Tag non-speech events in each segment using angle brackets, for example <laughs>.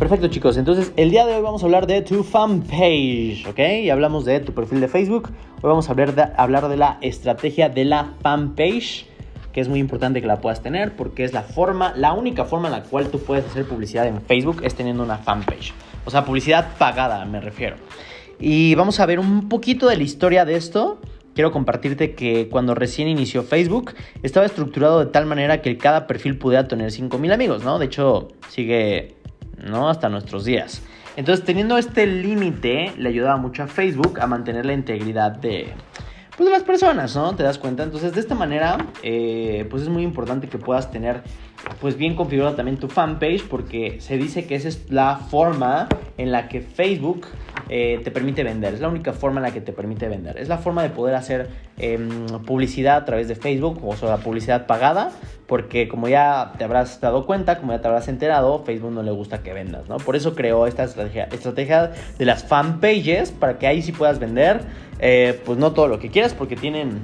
perfecto chicos. Entonces el día de hoy vamos a hablar de tu fanpage, ¿ok? Y hablamos de tu perfil de Facebook. Hoy vamos a hablar de, hablar de la estrategia de la fanpage, que es muy importante que la puedas tener porque es la forma, la única forma en la cual tú puedes hacer publicidad en Facebook es teniendo una fanpage. O sea, publicidad pagada me refiero. Y vamos a ver un poquito de la historia de esto quiero compartirte que cuando recién inició Facebook estaba estructurado de tal manera que cada perfil pudiera tener 5000 amigos, ¿no? De hecho, sigue, ¿no? Hasta nuestros días. Entonces, teniendo este límite, le ayudaba mucho a Facebook a mantener la integridad de, pues, de las personas, ¿no? ¿Te das cuenta? Entonces, de esta manera, eh, pues es muy importante que puedas tener, pues bien configurado también tu fanpage, porque se dice que esa es la forma en la que Facebook eh, te permite vender. Es la única forma en la que te permite vender. Es la forma de poder hacer em, publicidad a través de Facebook o sea, publicidad pagada. Porque como ya te habrás dado cuenta, como ya te habrás enterado, Facebook no le gusta que vendas, ¿no? Por eso creó esta estrategia, estrategia de las fanpages para que ahí sí puedas vender, eh, pues no todo lo que quieras porque tienen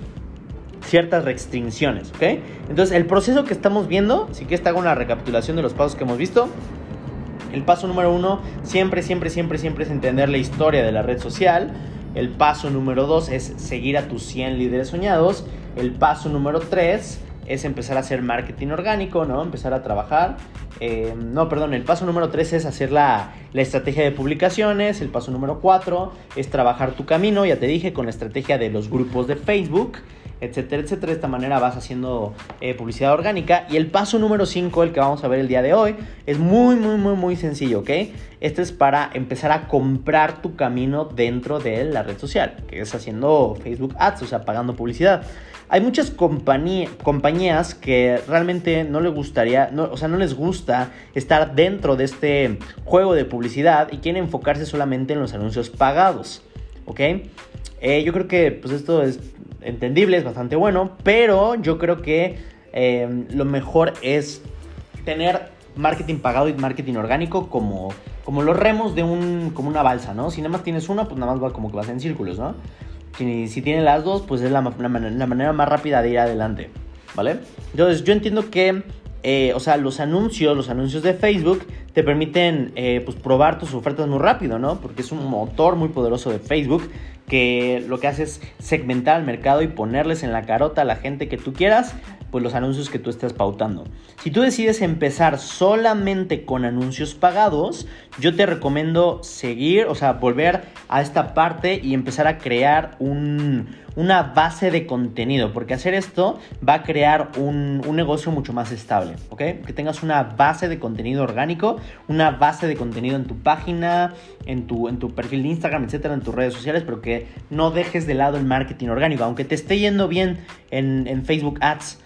ciertas restricciones, ¿ok? Entonces el proceso que estamos viendo, si que te hago una recapitulación de los pasos que hemos visto. El paso número uno siempre, siempre, siempre, siempre es entender la historia de la red social. El paso número dos es seguir a tus 100 líderes soñados. El paso número tres es empezar a hacer marketing orgánico, ¿no? Empezar a trabajar. Eh, no, perdón, el paso número tres es hacer la, la, estrategia de publicaciones. El paso número cuatro es trabajar tu camino, ya te dije, con la estrategia de los grupos de Facebook etcétera, etcétera. De esta manera vas haciendo eh, publicidad orgánica. Y el paso número 5, el que vamos a ver el día de hoy, es muy, muy, muy, muy sencillo, ¿ok? Este es para empezar a comprar tu camino dentro de la red social, que es haciendo Facebook Ads, o sea, pagando publicidad. Hay muchas compañías que realmente no les gustaría, o sea, no les gusta estar dentro de este juego de publicidad y quieren enfocarse solamente en los anuncios pagados, ¿ok? Eh, yo creo que pues esto es entendible, es bastante bueno, pero yo creo que em, lo mejor es tener marketing pagado y marketing orgánico como, como los remos de un, como una balsa, ¿no? Si nada más tienes una, pues nada más va como que vas en círculos, ¿no? Si, si tienes las dos, pues es la, la, manera más rápida de ir adelante, ¿vale? Entonces yo entiendo que, eh, o sea, los anuncios, los anuncios de Facebook te permiten, eh, pues, probar tus ofertas muy rápido, ¿no? Porque es un motor muy poderoso de Facebook que lo que hace es segmentar al mercado y ponerles en la carota a la gente que tú quieras, pues los anuncios que tú estés pautando. Si tú decides empezar solamente con anuncios pagados, yo te recomiendo seguir, o sea, volver a esta parte y empezar a crear una base de contenido, porque hacer esto va a crear un, un negocio mucho más estable, ¿ok? Que tengas una base de contenido orgánico, una base de contenido en tu página, en tu, en tu perfil de Instagram, etcétera, en tus redes sociales, pero que no dejes de lado el marketing orgánico. Aunque te esté yendo bien en, en Facebook Ads,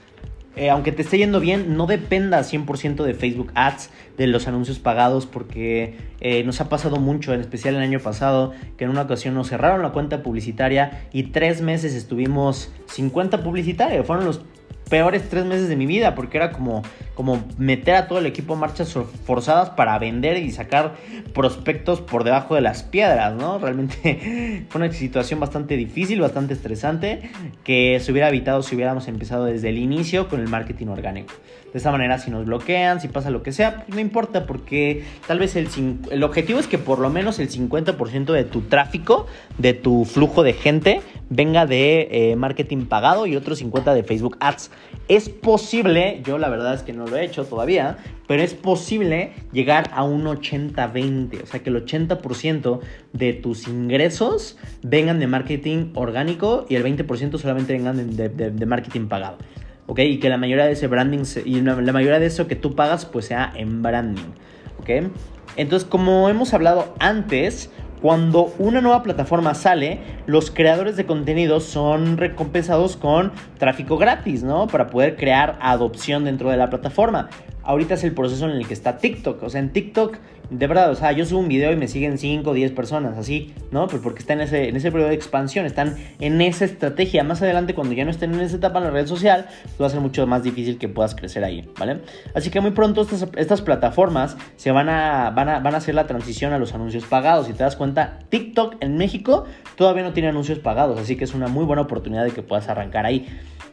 eh, aunque te esté yendo bien, no dependa 100% de Facebook Ads, de los anuncios pagados, porque eh, nos ha pasado mucho, en especial el año pasado, que en una ocasión nos cerraron la cuenta publicitaria y tres meses estuvimos sin cuenta publicitaria. Fueron los peores tres meses de mi vida, porque era como, como meter a todo el equipo a marchas forzadas para vender y sacar prospectos por debajo de las piedras, ¿no? Realmente <laughs> fue una situación bastante difícil, bastante estresante, que se hubiera evitado si hubiéramos empezado desde el inicio con el marketing orgánico. De esa manera, si nos bloquean, si pasa lo que sea, pues no importa, porque tal vez el, el objetivo es que por lo menos el 50% de tu tráfico, de tu flujo de gente, venga de eh, marketing pagado y otro 50% de Facebook Ads. Es posible, yo la verdad es que no lo he hecho todavía, pero es posible llegar a un 80-20, o sea que el 80% de tus ingresos vengan de marketing orgánico y el 20% solamente vengan de, marketing pagado. ¿ok? Y que la mayoría de ese branding y la mayoría de eso que tú pagas pues sea en branding, ¿ok? Entonces, como hemos hablado antes, cuando una nueva plataforma sale, los creadores de contenido son recompensados con tráfico gratis, ¿no? Para poder crear adopción dentro de la plataforma. Ahorita es el proceso en el que está TikTok. O sea, en TikTok de verdad, o sea, yo subo un video y me siguen 5 o 10 personas, así, ¿no? Pues porque están en ese, en ese periodo de expansión, están en esa estrategia. Más adelante, cuando ya no estén en esa etapa en la red social, va a ser mucho más difícil que puedas crecer ahí, ¿vale? Así que muy pronto estas, estas plataformas se van a, van, a, van a hacer la transición a los anuncios pagados. Si te das cuenta, TikTok en México todavía no tiene anuncios pagados, así que es una muy buena oportunidad de que puedas arrancar ahí.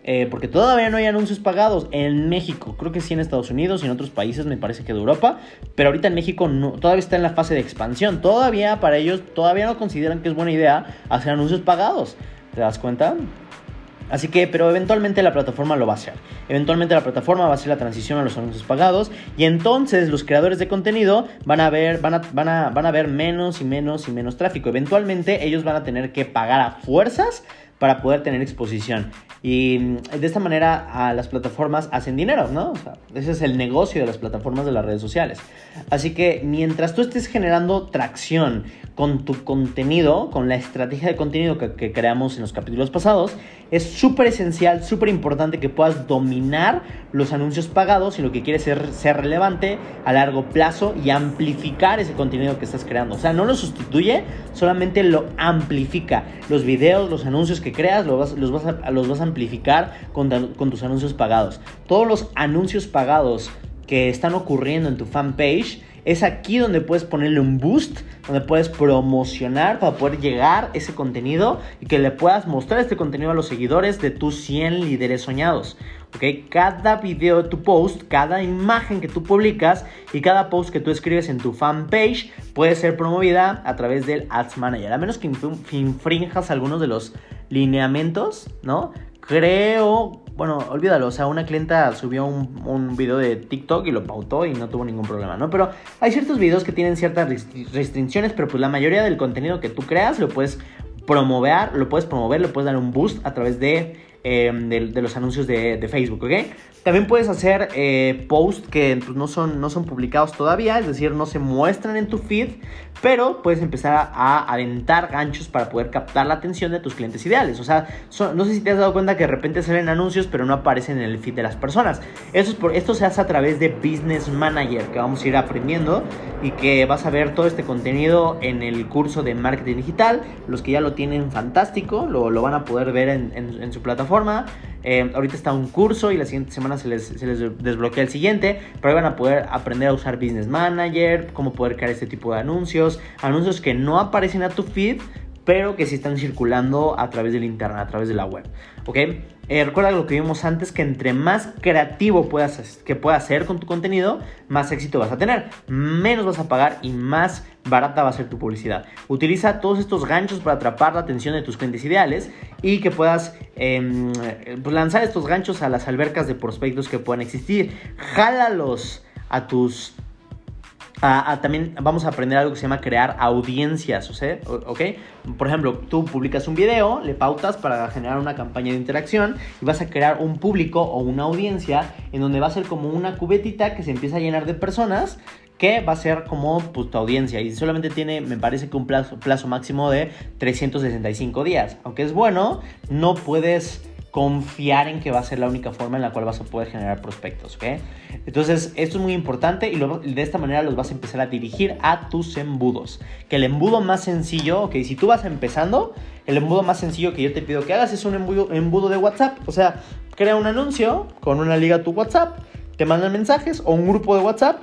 Eh, porque todavía no hay anuncios pagados en México. Creo que sí en Estados Unidos y en otros países, me parece que de Europa. Pero ahorita en México todavía está en la fase de expansión. Todavía para ellos, todavía no consideran que es buena idea hacer anuncios pagados. ¿Te das cuenta? Así que, pero eventualmente la plataforma lo va a hacer. Eventualmente la plataforma va a hacer la transición a los anuncios pagados y entonces los creadores de contenido van a ver, van a ver menos y menos y menos tráfico. Eventualmente ellos van a tener que pagar a fuerzas para poder tener exposición. Y mm, de esta manera a las plataformas hacen dinero, ¿no? Ese es el negocio de las plataformas de las redes sociales. Así que mientras tú estés generando tracción con tu contenido, con la estrategia de contenido que, creamos en los capítulos pasados, es súper esencial, súper importante que puedas dominar los anuncios pagados y lo que quieres ser, ser relevante a largo plazo y amplificar ese contenido que estás creando. O sea, no lo sustituye, solamente lo amplifica. Los videos, los anuncios que creas, los vas, los vas, a, los vas amplificar con, con tus anuncios pagados. Todos los anuncios pagados que están ocurriendo en tu fanpage es aquí donde puedes ponerle un boost, donde puedes promocionar para poder llegar ese contenido y que le puedas mostrar este contenido a los seguidores de tus 100 líderes soñados. ¿ok? Cada video de tu post, cada imagen que tú publicas y cada post que tú escribes en tu fanpage puede ser promovida a través del Ads Manager. A menos que infrinjas algunos de los lineamientos, ¿no? Creo, bueno, olvídalo, o sea, una clienta subió un, un, video de TikTok y lo pautó y no tuvo ningún problema, ¿no? Pero hay ciertos videos que tienen ciertas restricciones, pero pues la mayoría del contenido que tú creas lo puedes promover, lo puedes promover, le puedes dar un boost a través de Em, de, los anuncios de, Facebook, ¿ok? También puedes hacer eh, posts que pues, no, son, no son publicados todavía, es decir, no se muestran en tu feed, pero puedes empezar a, aventar ganchos para poder captar la atención de tus clientes ideales. O sea, no sé si te has dado cuenta que de repente salen anuncios, pero no aparecen en el feed de las personas. Eso es por, esto se hace a través de Business Manager, que vamos a ir aprendiendo y que vas a ver todo este contenido en el curso de marketing digital. Los que ya lo tienen fantástico, lo, lo van a poder ver en, en su plataforma eh, ahorita está un curso y la siguiente semana se les, desbloquea el siguiente, pero ahí van a poder aprender a usar Business Manager, cómo poder crear este tipo de anuncios, anuncios que no aparecen a tu feed, pero que sí están circulando a través del internet, a través de la web. ¿Ok? Eh, recuerda lo que vimos antes, que entre más creativo puedas, que puedas ser con tu contenido, más éxito vas a tener, menos vas a pagar y más barata va a ser tu publicidad. Utiliza todos estos ganchos para atrapar la atención de tus clientes ideales y que puedas em, pues, lanzar estos ganchos a las albercas de prospectos que puedan existir. Jálalos a tus también vamos a aprender algo que se llama crear audiencias, ¿ok? Por ejemplo, tú publicas un video, le pautas para generar una campaña de interacción y vas a crear un público o una audiencia en donde va a ser como una cubetita que se empieza a llenar de personas que va a ser como pues, tu audiencia y solamente tiene, me parece que un plazo, plazo máximo de 365 días. Aunque es bueno, no puedes confiar en que va a ser la única forma en la cual vas a poder generar prospectos, ¿ok? Entonces, esto es muy importante y de esta manera los vas a empezar a dirigir a tus embudos. Que el embudo más sencillo, ok, si tú vas empezando, el embudo más sencillo que yo te pido que hagas es un embudo, embudo de WhatsApp. O sea, crea un anuncio con una liga a tu WhatsApp, te mandan mensajes o un grupo de WhatsApp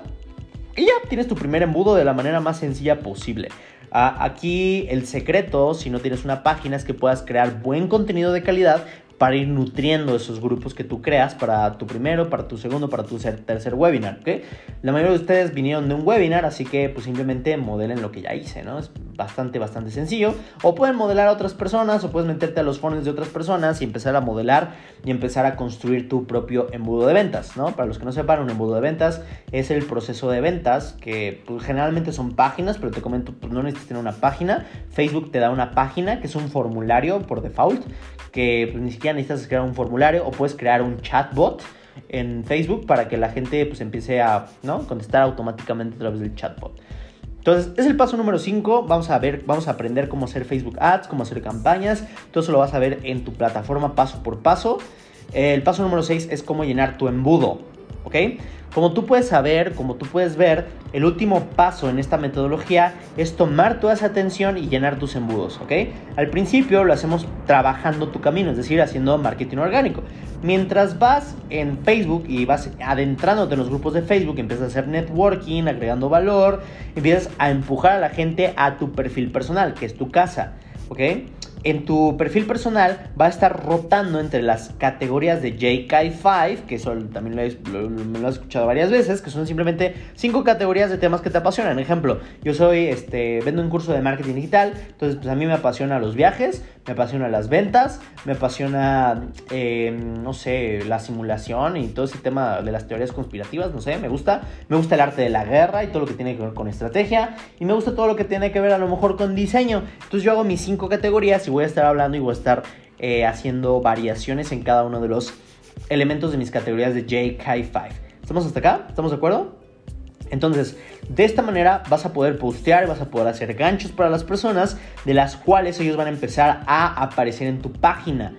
y ya tienes tu primer embudo de la manera más sencilla posible. Aquí el secreto, si no tienes una página, es que puedas crear buen contenido de calidad para ir nutriendo esos grupos que tú creas para tu primero, para tu segundo, para tu tercer webinar. La mayoría de ustedes vinieron de un webinar, así que pues simplemente modelen lo que ya hice, ¿no? Es bastante, bastante sencillo. O pueden modelar a otras personas, o puedes meterte a los foros de otras personas y empezar a modelar y empezar a construir tu propio embudo de ventas, ¿no? Para los que no sepan, un embudo de ventas es el proceso de ventas que pues, generalmente son páginas, pero te comento, pues no necesitas tener una página. Facebook te da una página que es un formulario por default que pues, ni siquiera necesitas crear un formulario o puedes crear un chatbot en Facebook para que la gente pues empiece a ¿no? contestar automáticamente a través del chatbot. Entonces, es el paso número 5. Vamos a ver, vamos a aprender cómo hacer Facebook Ads, cómo hacer campañas. Todo eso lo vas a ver en tu plataforma paso por paso. El paso número 6 es cómo llenar tu embudo. ¿Ok? Como tú puedes saber, como tú puedes ver, el último paso en esta metodología es tomar toda esa atención y llenar tus embudos, ¿ok? Al principio lo hacemos trabajando tu camino, es decir, haciendo marketing orgánico. Mientras vas en Facebook y vas adentrándote en los grupos de Facebook, empiezas a hacer networking, agregando valor, empiezas a empujar a la gente a tu perfil personal, que es tu casa, ¿ok? En tu perfil personal va a estar rotando entre las categorías de JK5, que eso también lo, lo, has escuchado varias veces, que son simplemente cinco categorías de temas que te apasionan. Ejemplo, yo soy, este, vendo un curso de marketing digital, entonces pues a mí me apasiona los viajes, me apasiona las ventas, me apasiona, eh, no sé, la simulación y todo ese tema de las teorías conspirativas, no sé, me gusta. Me gusta el arte de la guerra y todo lo que tiene que ver con estrategia. Y me gusta todo lo que tiene que ver a lo mejor con diseño. Entonces yo hago mis cinco categorías voy a estar hablando y voy a estar eh, haciendo variaciones en cada uno de los elementos de mis categorías de JK5. ¿Estamos hasta acá? ¿Estamos de acuerdo? Entonces, de esta manera vas a poder postear, vas a poder hacer ganchos para las personas de las cuales ellos van a empezar a aparecer en tu página.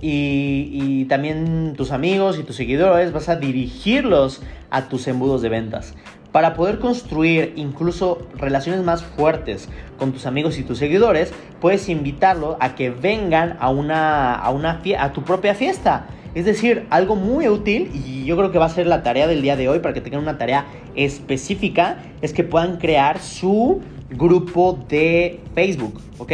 Y, también tus amigos y tus seguidores vas a dirigirlos a tus embudos de ventas. Para poder construir incluso relaciones más fuertes con tus amigos y tus seguidores, puedes invitarlos a que vengan a, una, a, una a tu propia fiesta. Es decir, algo muy útil y yo creo que va a ser la tarea del día de hoy para que tengan una tarea específica, es que puedan crear su grupo de Facebook, ¿ok?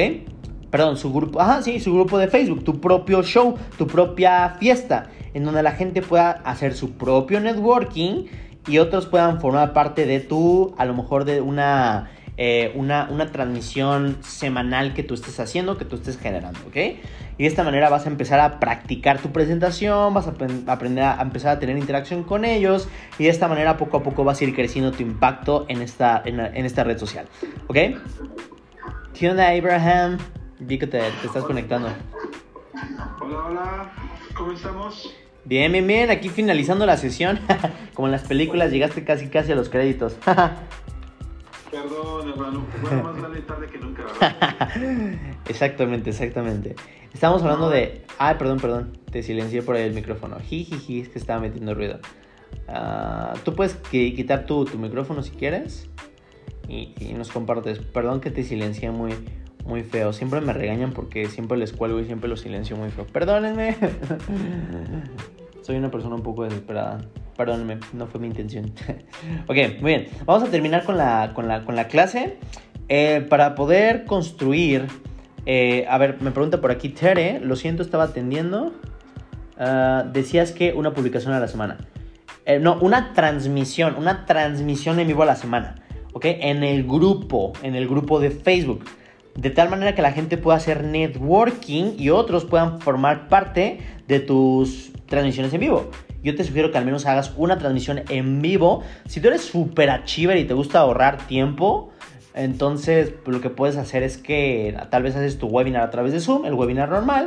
Perdón, su grupo, ajá, sí, su grupo de Facebook, tu propio show, tu propia fiesta, en donde la gente pueda hacer su propio networking y otros puedan formar parte de tu, a lo mejor de una eh, una, transmisión semanal que tú estés haciendo, que tú estés generando, ¿ok? Y de esta manera vas a empezar a practicar tu presentación, vas a aprender a, empezar a tener interacción con ellos y de esta manera poco a poco vas a ir creciendo tu impacto en esta, en, esta red social, ¿ok? ¿Qué Abraham? Vi que te estás conectando. Hola, hola, ¿cómo estamos? Bien, bien, bien, aquí finalizando la sesión. <laughs> Como en las películas, llegaste casi casi a los créditos. <laughs> Perdón, hermano. Bueno, más vale tarde que nunca, ¿verdad? <laughs> exactamente, exactamente. Estamos hablando de. Ay, perdón, perdón. Te silencié por ahí el micrófono. Jijiji, es que estaba metiendo ruido. Uh, Tú puedes quitar tu, tu, micrófono si quieres. Y, y, nos compartes. Perdón que te silencié muy, muy feo. Siempre me regañan porque siempre les cuelgo y siempre los silencio muy feo. Perdónenme. Soy una persona un poco desesperada. Perdónenme, no fue mi intención. <laughs> ok, muy bien. Vamos a terminar con la, con la, clase. Eh, para poder construir... Eh, a ver, me pregunta por aquí Tere. Lo siento, estaba atendiendo. Ah, decías que una publicación a la semana. Eh, no, una transmisión. Una transmisión en vivo a la semana. ¿Ok? En el grupo. En el grupo de Facebook. De tal manera que la gente pueda hacer networking y otros puedan formar parte de tus transmisiones en vivo yo te sugiero que al menos hagas una transmisión en vivo. Si tú eres súper achiever y te gusta ahorrar tiempo, entonces lo que puedes hacer es que tal vez haces tu webinar a través de Zoom, el webinar normal,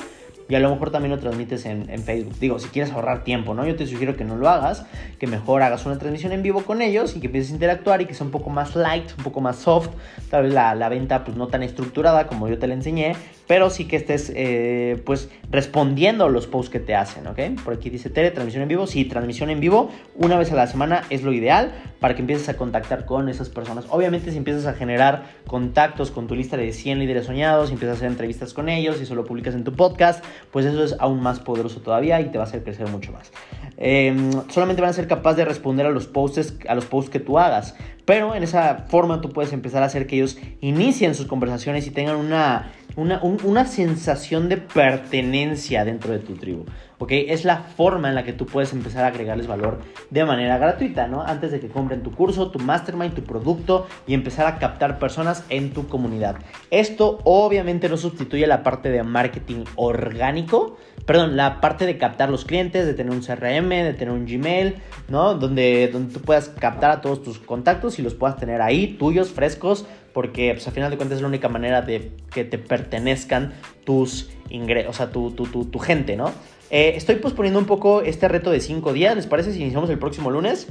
y a lo mejor también lo transmites en, Facebook. Digo, si quieres ahorrar tiempo, ¿no? Yo te sugiero que no lo hagas, que mejor hagas una transmisión en vivo con ellos y que empieces a interactuar y que sea un poco más light, un poco más soft. Tal vez la, la venta pues no tan estructurada como yo te la enseñé, pero sí que estés eh, pues respondiendo los posts que te hacen, ¿ok? Por aquí dice Tere, transmisión en vivo. Sí, transmisión en vivo una vez a la semana es lo ideal para que empieces a contactar con esas personas. Obviamente si empiezas a generar contactos con tu lista de 100 líderes soñados, y empiezas a hacer entrevistas con ellos y eso lo publicas en tu podcast, pues eso es aún más poderoso todavía y te va a hacer crecer mucho más. Em, solamente van a ser capaces de responder a los posts, a los posts que tú hagas. Pero en esa forma tú puedes empezar a hacer que ellos inicien sus conversaciones y tengan una, una, sensación de pertenencia dentro de tu tribu. ¿ok? Es la forma en la que tú puedes empezar a agregarles valor de manera gratuita, ¿no? Antes de que compren tu curso, tu mastermind, tu producto y empezar a captar personas en tu comunidad. Esto obviamente no sustituye la parte de marketing orgánico, perdón, la parte de captar los clientes, de tener un CRM, de tener un Gmail, ¿no? Donde, donde tú puedas captar a todos tus contactos y los puedas tener ahí, tuyos, frescos, porque pues, al final de cuentas es la única manera de que te pertenezcan tus ingresos, o sea, tu, tu, tu, gente, ¿no? Eh, estoy posponiendo un poco este reto de 5 días, ¿les parece si iniciamos el próximo lunes?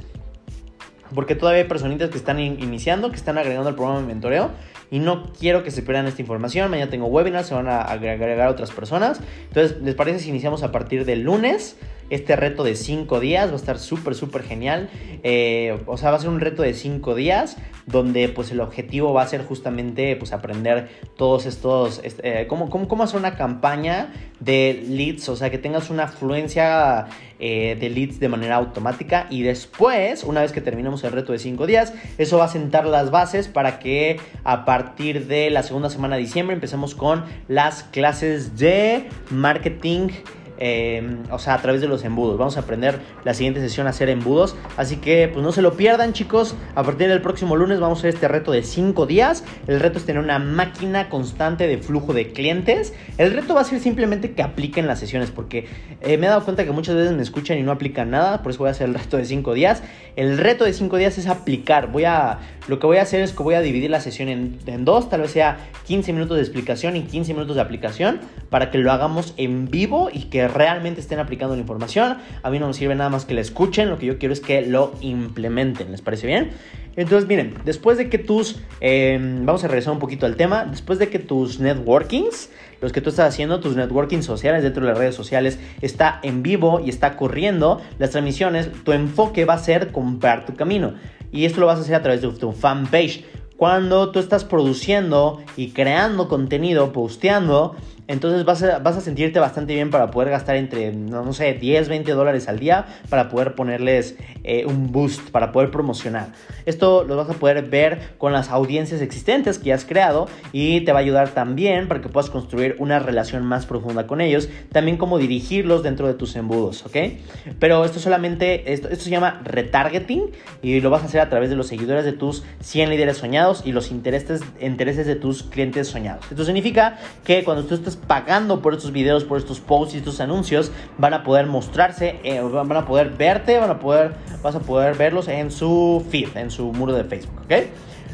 Porque todavía hay personitas que están iniciando, que están agregando el programa de mentoreo y no quiero que se pierdan esta información. Mañana tengo webinars, se van a agregar otras personas. Entonces, ¿les parece si iniciamos a partir del lunes? Este reto de 5 días. Va a estar súper, súper genial. Eh, o sea, va a ser un reto de 5 días donde pues el objetivo va a ser justamente pues aprender todos estos, eh, cómo, cómo, hacer una campaña de leads, o sea, que tengas una afluencia eh, de leads de manera automática y después, una vez que terminemos el reto de 5 días, eso va a sentar las bases para que a partir de la segunda semana de diciembre empecemos con las clases de marketing Em, o sea, a través de los embudos. Vamos a aprender la siguiente sesión a hacer embudos. Así que, pues no se lo pierdan, chicos. A partir del próximo lunes vamos a hacer este reto de 5 días. El reto es tener una máquina constante de flujo de clientes. El reto va a ser simplemente que apliquen las sesiones, porque eh, me he dado cuenta que muchas veces me escuchan y no aplican nada. Por eso voy a hacer el reto de 5 días. El reto de 5 días es aplicar. Voy a, lo que voy a hacer es que voy a dividir la sesión en, en dos. Tal vez sea 15 minutos de explicación y 15 minutos de aplicación para que lo hagamos en vivo y que realmente estén aplicando la información. A mí no me sirve nada más que la escuchen, lo que yo quiero es que lo implementen. ¿Les parece bien? Entonces, miren, después de que tus, em, vamos a regresar un poquito al tema, después de que tus networkings, los que tú estás haciendo, tus networkings sociales dentro de las redes sociales, está en vivo y está corriendo las transmisiones, tu enfoque va a ser comprar tu camino. Y esto lo vas a hacer a través de tu fanpage. Cuando tú estás produciendo y creando contenido, posteando, entonces vas a, vas a sentirte bastante bien para poder gastar entre, no, sé, 10, 20 dólares al día para poder ponerles eh, un boost, para poder promocionar. Esto lo vas a poder ver con las audiencias existentes que ya has creado y te va a ayudar también para que puedas construir una relación más profunda con ellos, también como dirigirlos dentro de tus embudos, ¿ok? Pero esto solamente, esto, esto se llama retargeting y lo vas a hacer a través de los seguidores de tus 100 líderes soñados y los intereses, intereses de tus clientes soñados. Esto significa que cuando tú estás pagando por estos videos, por estos posts y estos anuncios, van a poder mostrarse, eh, van a poder verte, van a poder, vas a poder verlos en su feed, en su muro de Facebook, ¿ok?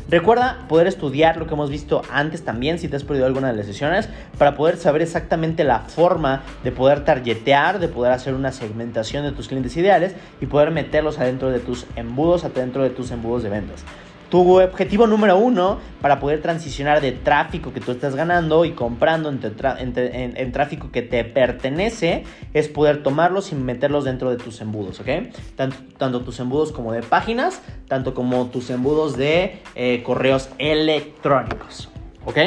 Recuerda poder estudiar lo que hemos visto antes también, si te has perdido alguna de las sesiones, para poder saber exactamente la forma de poder targetear, de poder hacer una segmentación de tus clientes ideales y poder meterlos adentro de tus embudos, adentro de tus embudos de ventas. Tu objetivo número uno para poder transicionar de tráfico que tú estás ganando y comprando en, tráfico que te pertenece es poder tomarlos y meterlos dentro de tus embudos, ¿ok? Tanto, tus embudos como de páginas, tanto como tus embudos de eh, correos electrónicos, ¿ok?